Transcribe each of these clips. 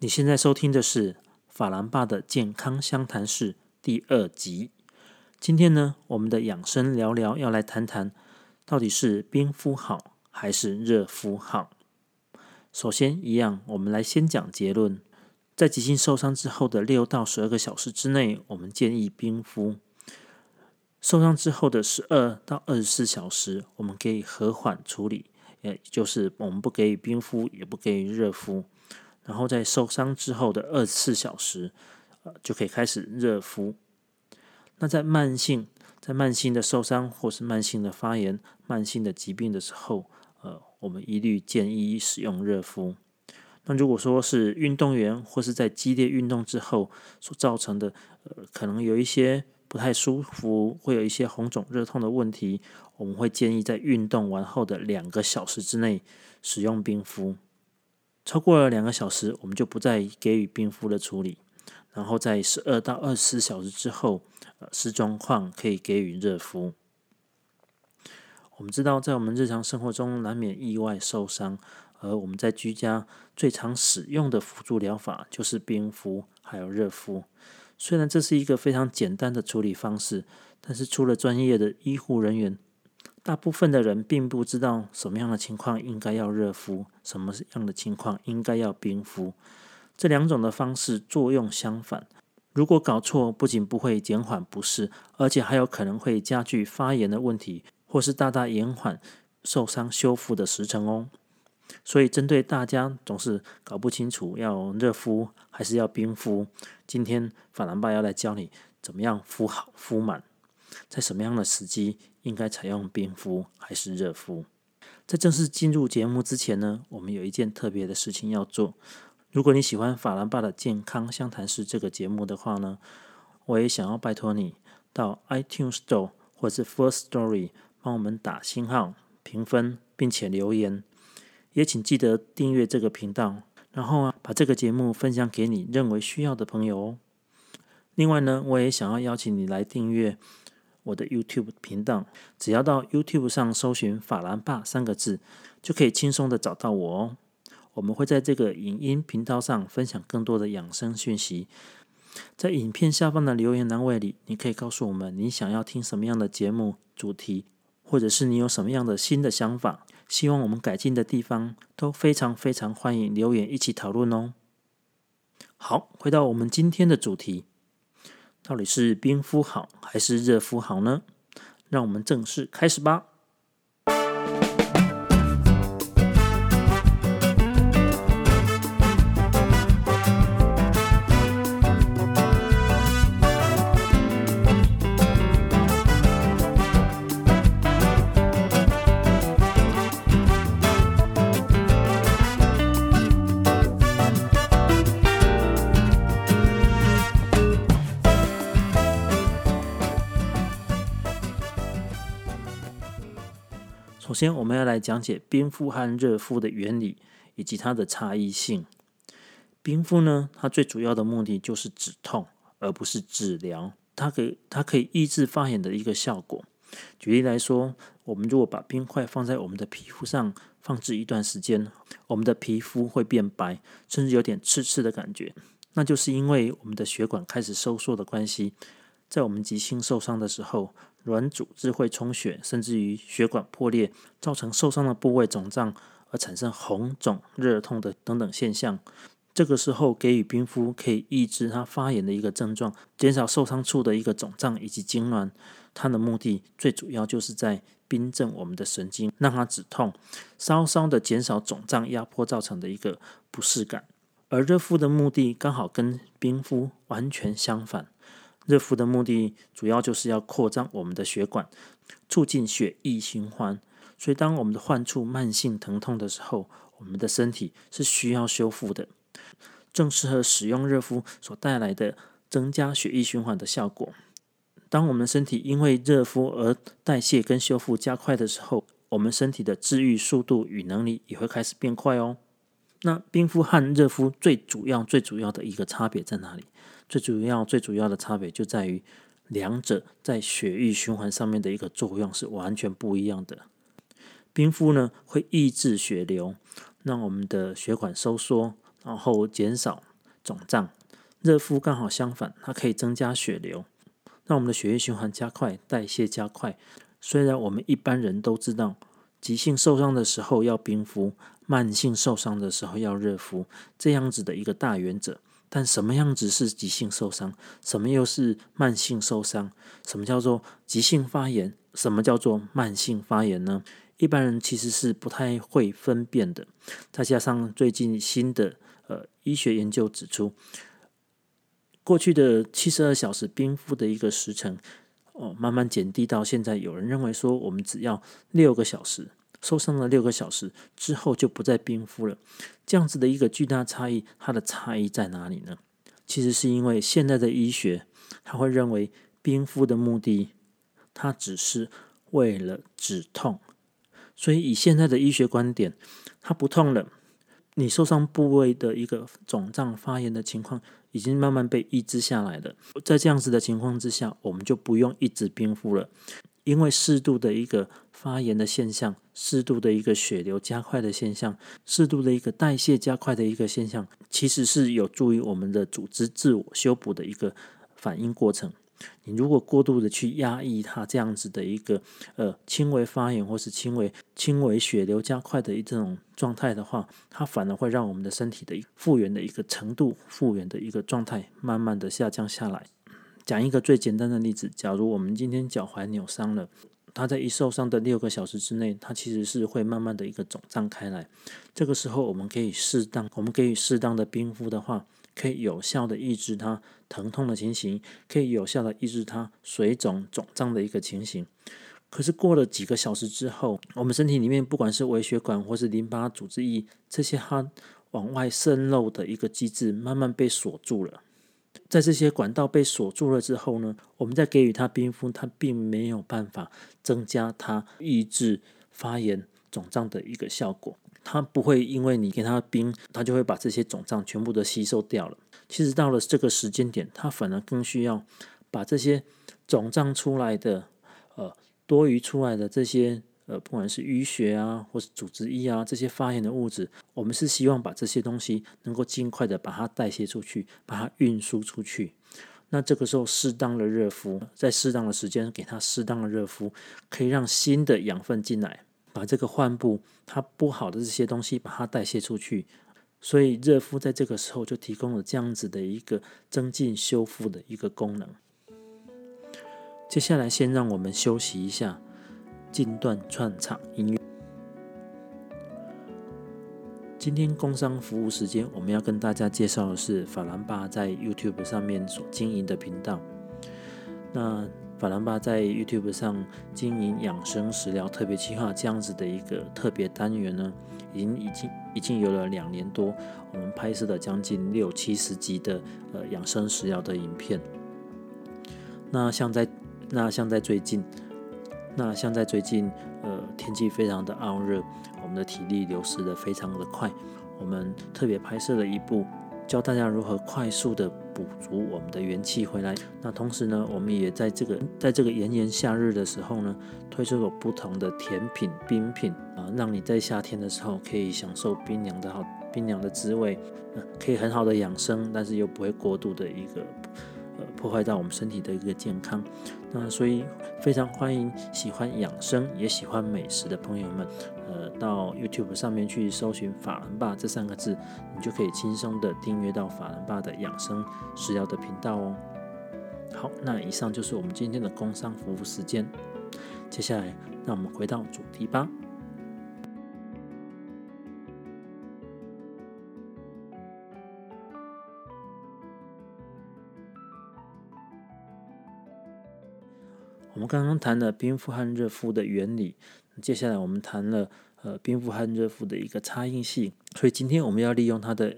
你现在收听的是法兰爸的健康相谈室第二集。今天呢，我们的养生聊聊要来谈谈，到底是冰敷好还是热敷好？首先，一样，我们来先讲结论。在急性受伤之后的六到十二个小时之内，我们建议冰敷；受伤之后的十二到二十四小时，我们可以和缓处理，也就是我们不给予冰敷，也不给予热敷。然后在受伤之后的二十四小时，呃，就可以开始热敷。那在慢性、在慢性的受伤或是慢性的发炎、慢性的疾病的时候，呃，我们一律建议使用热敷。那如果说是运动员或是在激烈运动之后所造成的，呃，可能有一些不太舒服，会有一些红肿热痛的问题，我们会建议在运动完后的两个小时之内使用冰敷。超过了两个小时，我们就不再给予冰敷的处理。然后在十二到二十四小时之后，呃，视状况可以给予热敷。我们知道，在我们日常生活中难免意外受伤，而我们在居家最常使用的辅助疗法就是冰敷还有热敷。虽然这是一个非常简单的处理方式，但是除了专业的医护人员。大部分的人并不知道什么样的情况应该要热敷，什么样的情况应该要冰敷。这两种的方式作用相反。如果搞错，不仅不会减缓不适，而且还有可能会加剧发炎的问题，或是大大延缓受伤修复的时程哦。所以，针对大家总是搞不清楚要热敷还是要冰敷，今天法兰爸要来教你怎么样敷好、敷满，在什么样的时机。应该采用冰敷还是热敷？在正式进入节目之前呢，我们有一件特别的事情要做。如果你喜欢法兰爸的健康相谈室这个节目的话呢，我也想要拜托你到 iTunes Store 或是 First Story 帮我们打星号、评分，并且留言。也请记得订阅这个频道，然后啊，把这个节目分享给你认为需要的朋友哦。另外呢，我也想要邀请你来订阅。我的 YouTube 频道，只要到 YouTube 上搜寻“法兰爸”三个字，就可以轻松的找到我哦。我们会在这个影音频道上分享更多的养生讯息。在影片下方的留言栏位里，你可以告诉我们你想要听什么样的节目主题，或者是你有什么样的新的想法，希望我们改进的地方，都非常非常欢迎留言一起讨论哦。好，回到我们今天的主题。到底是冰敷好还是热敷好呢？让我们正式开始吧。先，我们要来讲解冰敷和热敷的原理以及它的差异性。冰敷呢，它最主要的目的就是止痛，而不是治疗。它可以它可以抑制发炎的一个效果。举例来说，我们如果把冰块放在我们的皮肤上放置一段时间，我们的皮肤会变白，甚至有点刺刺的感觉，那就是因为我们的血管开始收缩的关系。在我们急性受伤的时候。软组织会充血，甚至于血管破裂，造成受伤的部位肿胀，而产生红肿、热痛的等等现象。这个时候给予冰敷，可以抑制它发炎的一个症状，减少受伤处的一个肿胀以及痉挛。它的目的最主要就是在冰镇我们的神经，让它止痛，稍稍的减少肿胀压迫造成的一个不适感。而热敷的目的刚好跟冰敷完全相反。热敷的目的主要就是要扩张我们的血管，促进血液循环。所以，当我们的患处慢性疼痛的时候，我们的身体是需要修复的，正适合使用热敷所带来的增加血液循环的效果。当我们身体因为热敷而代谢跟修复加快的时候，我们身体的治愈速度与能力也会开始变快哦。那冰敷和热敷最主要、最主要的一个差别在哪里？最主要、最主要的差别就在于，两者在血液循环上面的一个作用是完全不一样的。冰敷呢，会抑制血流，让我们的血管收缩，然后减少肿胀。热敷刚好相反，它可以增加血流，让我们的血液循环加快，代谢加快。虽然我们一般人都知道，急性受伤的时候要冰敷，慢性受伤的时候要热敷，这样子的一个大原则。但什么样子是急性受伤？什么又是慢性受伤？什么叫做急性发炎？什么叫做慢性发炎呢？一般人其实是不太会分辨的。再加上最近新的呃医学研究指出，过去的七十二小时冰敷的一个时程，哦，慢慢减低到现在，有人认为说，我们只要六个小时。受伤了六个小时之后就不再冰敷了，这样子的一个巨大差异，它的差异在哪里呢？其实是因为现在的医学，他会认为冰敷的目的，它只是为了止痛，所以以现在的医学观点，它不痛了，你受伤部位的一个肿胀发炎的情况已经慢慢被抑制下来了，在这样子的情况之下，我们就不用一直冰敷了。因为适度的一个发炎的现象，适度的一个血流加快的现象，适度的一个代谢加快的一个现象，其实是有助于我们的组织自我修补的一个反应过程。你如果过度的去压抑它这样子的一个呃轻微发炎或是轻微轻微血流加快的一这种状态的话，它反而会让我们的身体的复原的一个程度、复原的一个状态慢慢的下降下来。讲一个最简单的例子，假如我们今天脚踝扭伤了，它在一受伤的六个小时之内，它其实是会慢慢的一个肿胀开来。这个时候，我们可以适当，我们可以适当的冰敷的话，可以有效的抑制它疼痛的情形，可以有效的抑制它水肿肿胀的一个情形。可是过了几个小时之后，我们身体里面不管是微血管或是淋巴组织液这些它往外渗漏的一个机制，慢慢被锁住了。在这些管道被锁住了之后呢，我们再给予它冰敷，它并没有办法增加它抑制发炎肿胀的一个效果。它不会因为你给它冰，它就会把这些肿胀全部都吸收掉了。其实到了这个时间点，它反而更需要把这些肿胀出来的、呃多余出来的这些。呃，不管是淤血啊，或是组织液啊，这些发炎的物质，我们是希望把这些东西能够尽快的把它代谢出去，把它运输出去。那这个时候，适当的热敷，在适当的时间给它适当的热敷，可以让新的养分进来，把这个患部它不好的这些东西把它代谢出去。所以热敷在这个时候就提供了这样子的一个增进修复的一个功能。接下来，先让我们休息一下。近段串场音乐。今天工商服务时间，我们要跟大家介绍的是法兰巴在 YouTube 上面所经营的频道。那法兰巴在 YouTube 上经营养生食疗特别计划这样子的一个特别单元呢，已经已经已经有了两年多，我们拍摄了将近六七十集的呃养生食疗的影片。那像在那像在最近。那像在最近，呃，天气非常的傲热，我们的体力流失的非常的快。我们特别拍摄了一部，教大家如何快速的补足我们的元气回来。那同时呢，我们也在这个在这个炎炎夏日的时候呢，推出了不同的甜品、冰品啊，让你在夏天的时候可以享受冰凉的好冰凉的滋味，可以很好的养生，但是又不会过度的一个。呃，破坏到我们身体的一个健康，那所以非常欢迎喜欢养生也喜欢美食的朋友们，呃，到 YouTube 上面去搜寻“法兰爸”这三个字，你就可以轻松的订阅到法兰爸的养生食疗的频道哦。好，那以上就是我们今天的工商服务时间，接下来让我们回到主题吧。我们刚刚谈了冰敷和热敷的原理，接下来我们谈了呃冰敷和热敷的一个差异性，所以今天我们要利用它的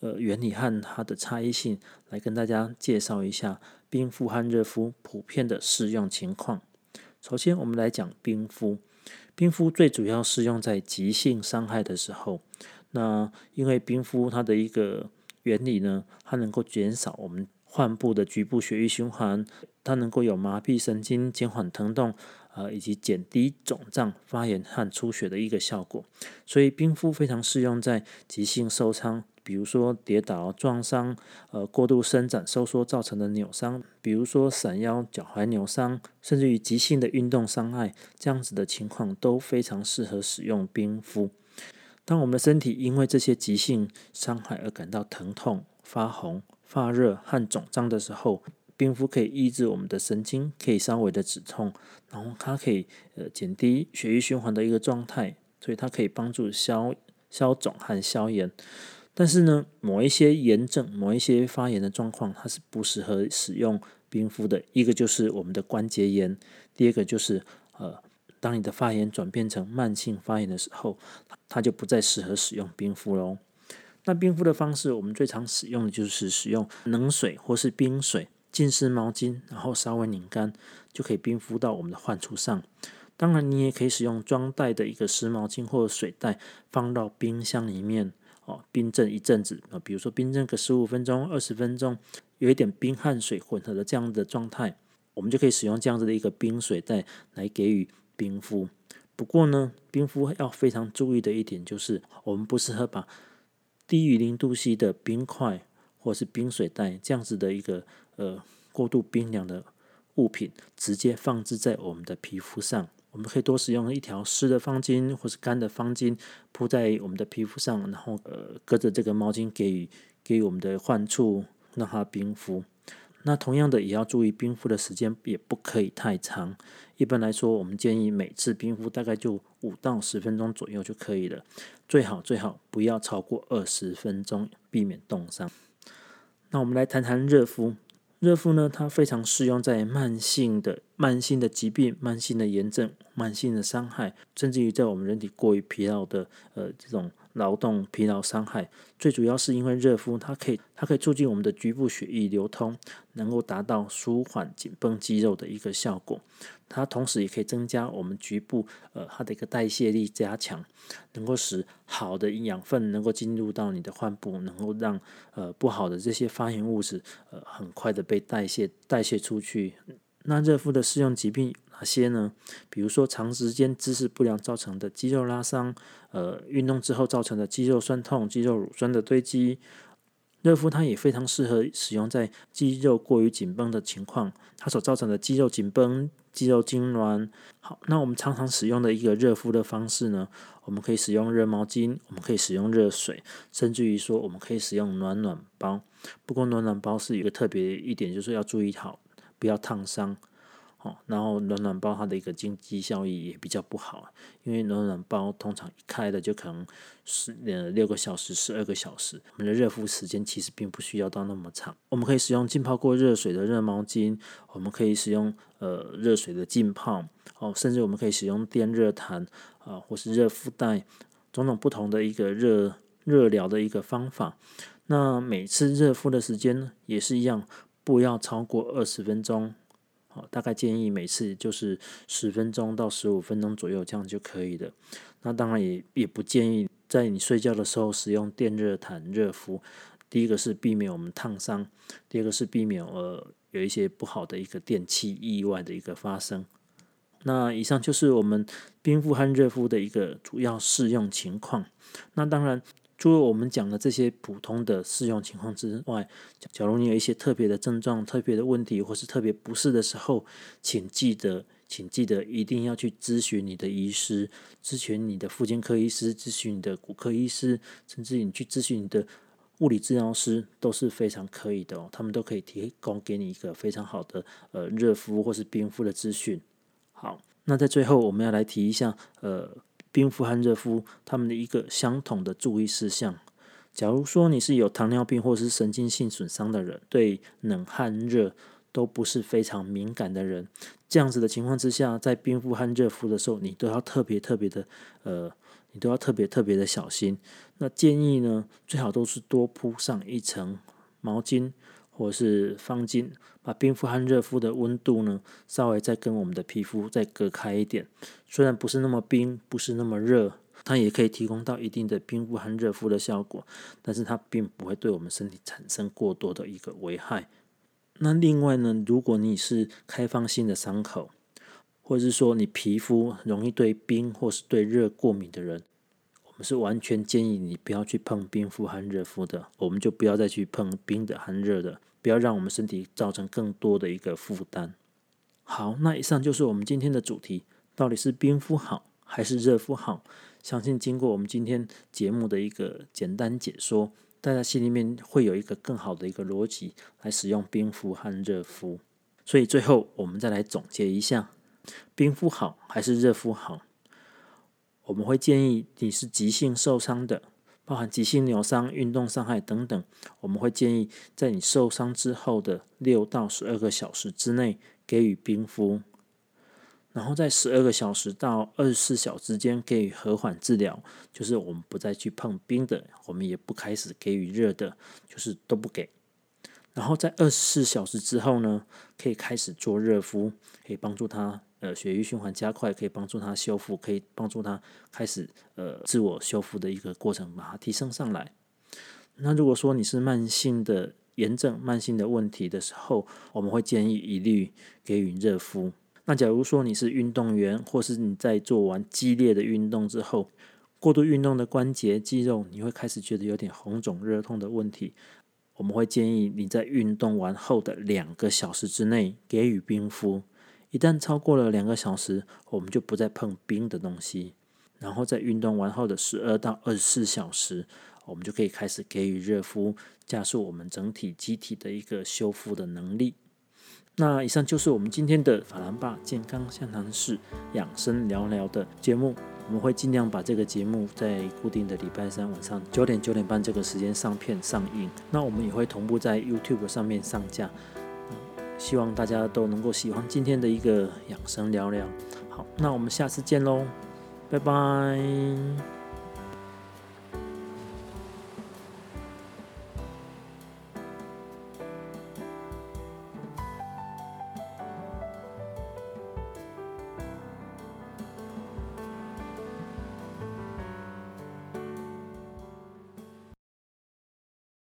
呃原理和它的差异性来跟大家介绍一下冰敷和热敷普遍的适用情况。首先，我们来讲冰敷，冰敷最主要适用在急性伤害的时候，那因为冰敷它的一个原理呢，它能够减少我们。患部的局部血液循环，它能够有麻痹神经、减缓疼痛，呃，以及减低肿胀、发炎和出血的一个效果。所以冰敷非常适用在急性受伤、比如说跌倒、撞伤、呃过度伸展、收缩造成的扭伤，比如说闪腰、脚踝扭伤，甚至于急性的运动伤害，这样子的情况都非常适合使用冰敷。当我们的身体因为这些急性伤害而感到疼痛、发红、发热和肿胀的时候，冰敷可以抑制我们的神经，可以稍微的止痛，然后它可以呃减低血液循环的一个状态，所以它可以帮助消消肿和消炎。但是呢，某一些炎症、某一些发炎的状况，它是不适合使用冰敷的。一个就是我们的关节炎，第二个就是呃。当你的发炎转变成慢性发炎的时候，它就不再适合使用冰敷喽。那冰敷的方式，我们最常使用的就是使用冷水或是冰水浸湿毛巾，然后稍微拧干，就可以冰敷到我们的患处上。当然，你也可以使用装袋的一个湿毛巾或者水袋，放到冰箱里面哦，冰镇一阵子啊，比如说冰镇个十五分钟、二十分钟，有一点冰和水混合的这样的状态，我们就可以使用这样子的一个冰水袋来给予。冰敷，不过呢，冰敷要非常注意的一点就是，我们不适合把低于零度 C 的冰块或是冰水袋这样子的一个呃过度冰凉的物品直接放置在我们的皮肤上。我们可以多使用一条湿的方巾或是干的方巾铺在我们的皮肤上，然后呃隔着这个毛巾给予给予我们的患处让它冰敷。那同样的也要注意冰敷的时间也不可以太长。一般来说，我们建议每次冰敷大概就五到十分钟左右就可以了。最好最好不要超过二十分钟，避免冻伤。那我们来谈谈热敷。热敷呢，它非常适用在慢性的、慢性的疾病、慢性的炎症、慢性的伤害，甚至于在我们人体过于疲劳的呃这种。劳动疲劳伤害，最主要是因为热敷，它可以它可以促进我们的局部血液流通，能够达到舒缓紧绷肌肉的一个效果。它同时也可以增加我们局部呃它的一个代谢力加强，能够使好的营养分能够进入到你的患部，能够让呃不好的这些发炎物质呃很快的被代谢代谢出去。那热敷的适用疾病。哪些呢？比如说长时间姿势不良造成的肌肉拉伤，呃，运动之后造成的肌肉酸痛、肌肉乳酸的堆积，热敷它也非常适合使用在肌肉过于紧绷的情况，它所造成的肌肉紧绷、肌肉痉挛。好，那我们常常使用的一个热敷的方式呢，我们可以使用热毛巾，我们可以使用热水，甚至于说我们可以使用暖暖包。不过暖暖包是一个特别一点，就是要注意好，不要烫伤。哦，然后暖暖包它的一个经济效益也比较不好，因为暖暖包通常一开的就可能是呃六个小时、十二个小时，我们的热敷时间其实并不需要到那么长。我们可以使用浸泡过热水的热毛巾，我们可以使用呃热水的浸泡，哦，甚至我们可以使用电热毯啊，或是热敷袋，种种不同的一个热热疗的一个方法。那每次热敷的时间呢，也是一样，不要超过二十分钟。好，大概建议每次就是十分钟到十五分钟左右，这样就可以了。那当然也也不建议在你睡觉的时候使用电热毯热敷。第一个是避免我们烫伤，第二个是避免呃有一些不好的一个电器意外的一个发生。那以上就是我们冰敷和热敷的一个主要适用情况。那当然。除了我们讲的这些普通的适用情况之外，假如你有一些特别的症状、特别的问题，或是特别不适的时候，请记得，请记得一定要去咨询你的医师，咨询你的妇健科医师，咨询你的骨科医师，甚至你去咨询你的物理治疗师都是非常可以的哦，他们都可以提供给你一个非常好的呃热敷或是冰敷的资讯。好，那在最后我们要来提一下呃。冰敷和热敷，他们的一个相同的注意事项。假如说你是有糖尿病或是神经性损伤的人，对冷和热都不是非常敏感的人，这样子的情况之下，在冰敷和热敷的时候，你都要特别特别的，呃，你都要特别特别的小心。那建议呢，最好都是多铺上一层毛巾。或是方巾，把冰敷和热敷的温度呢，稍微再跟我们的皮肤再隔开一点。虽然不是那么冰，不是那么热，它也可以提供到一定的冰敷和热敷的效果，但是它并不会对我们身体产生过多的一个危害。那另外呢，如果你是开放性的伤口，或者是说你皮肤容易对冰或是对热过敏的人，我们是完全建议你不要去碰冰敷和热敷的，我们就不要再去碰冰的和热的，不要让我们身体造成更多的一个负担。好，那以上就是我们今天的主题，到底是冰敷好还是热敷好？相信经过我们今天节目的一个简单解说，大家心里面会有一个更好的一个逻辑来使用冰敷和热敷。所以最后我们再来总结一下，冰敷好还是热敷好？我们会建议你是急性受伤的，包含急性扭伤、运动伤害等等，我们会建议在你受伤之后的六到十二个小时之内给予冰敷，然后在十二个小时到二十四小时之间给予和缓治疗，就是我们不再去碰冰的，我们也不开始给予热的，就是都不给。然后在二十四小时之后呢，可以开始做热敷，可以帮助他。呃，血液循环加快，可以帮助它修复，可以帮助它开始呃自我修复的一个过程，把它提升上来。那如果说你是慢性的炎症、慢性的问题的时候，我们会建议一律给予热敷。那假如说你是运动员，或是你在做完激烈的运动之后，过度运动的关节、肌肉，你会开始觉得有点红肿、热痛的问题，我们会建议你在运动完后的两个小时之内给予冰敷。一旦超过了两个小时，我们就不再碰冰的东西。然后在运动完后的十二到二十四小时，我们就可以开始给予热敷，加速我们整体机体的一个修复的能力。那以上就是我们今天的法兰巴健康相谈室养生聊聊的节目。我们会尽量把这个节目在固定的礼拜三晚上九点九点半这个时间上片上映。那我们也会同步在 YouTube 上面上架。希望大家都能够喜欢今天的一个养生聊聊。好，那我们下次见喽，拜拜。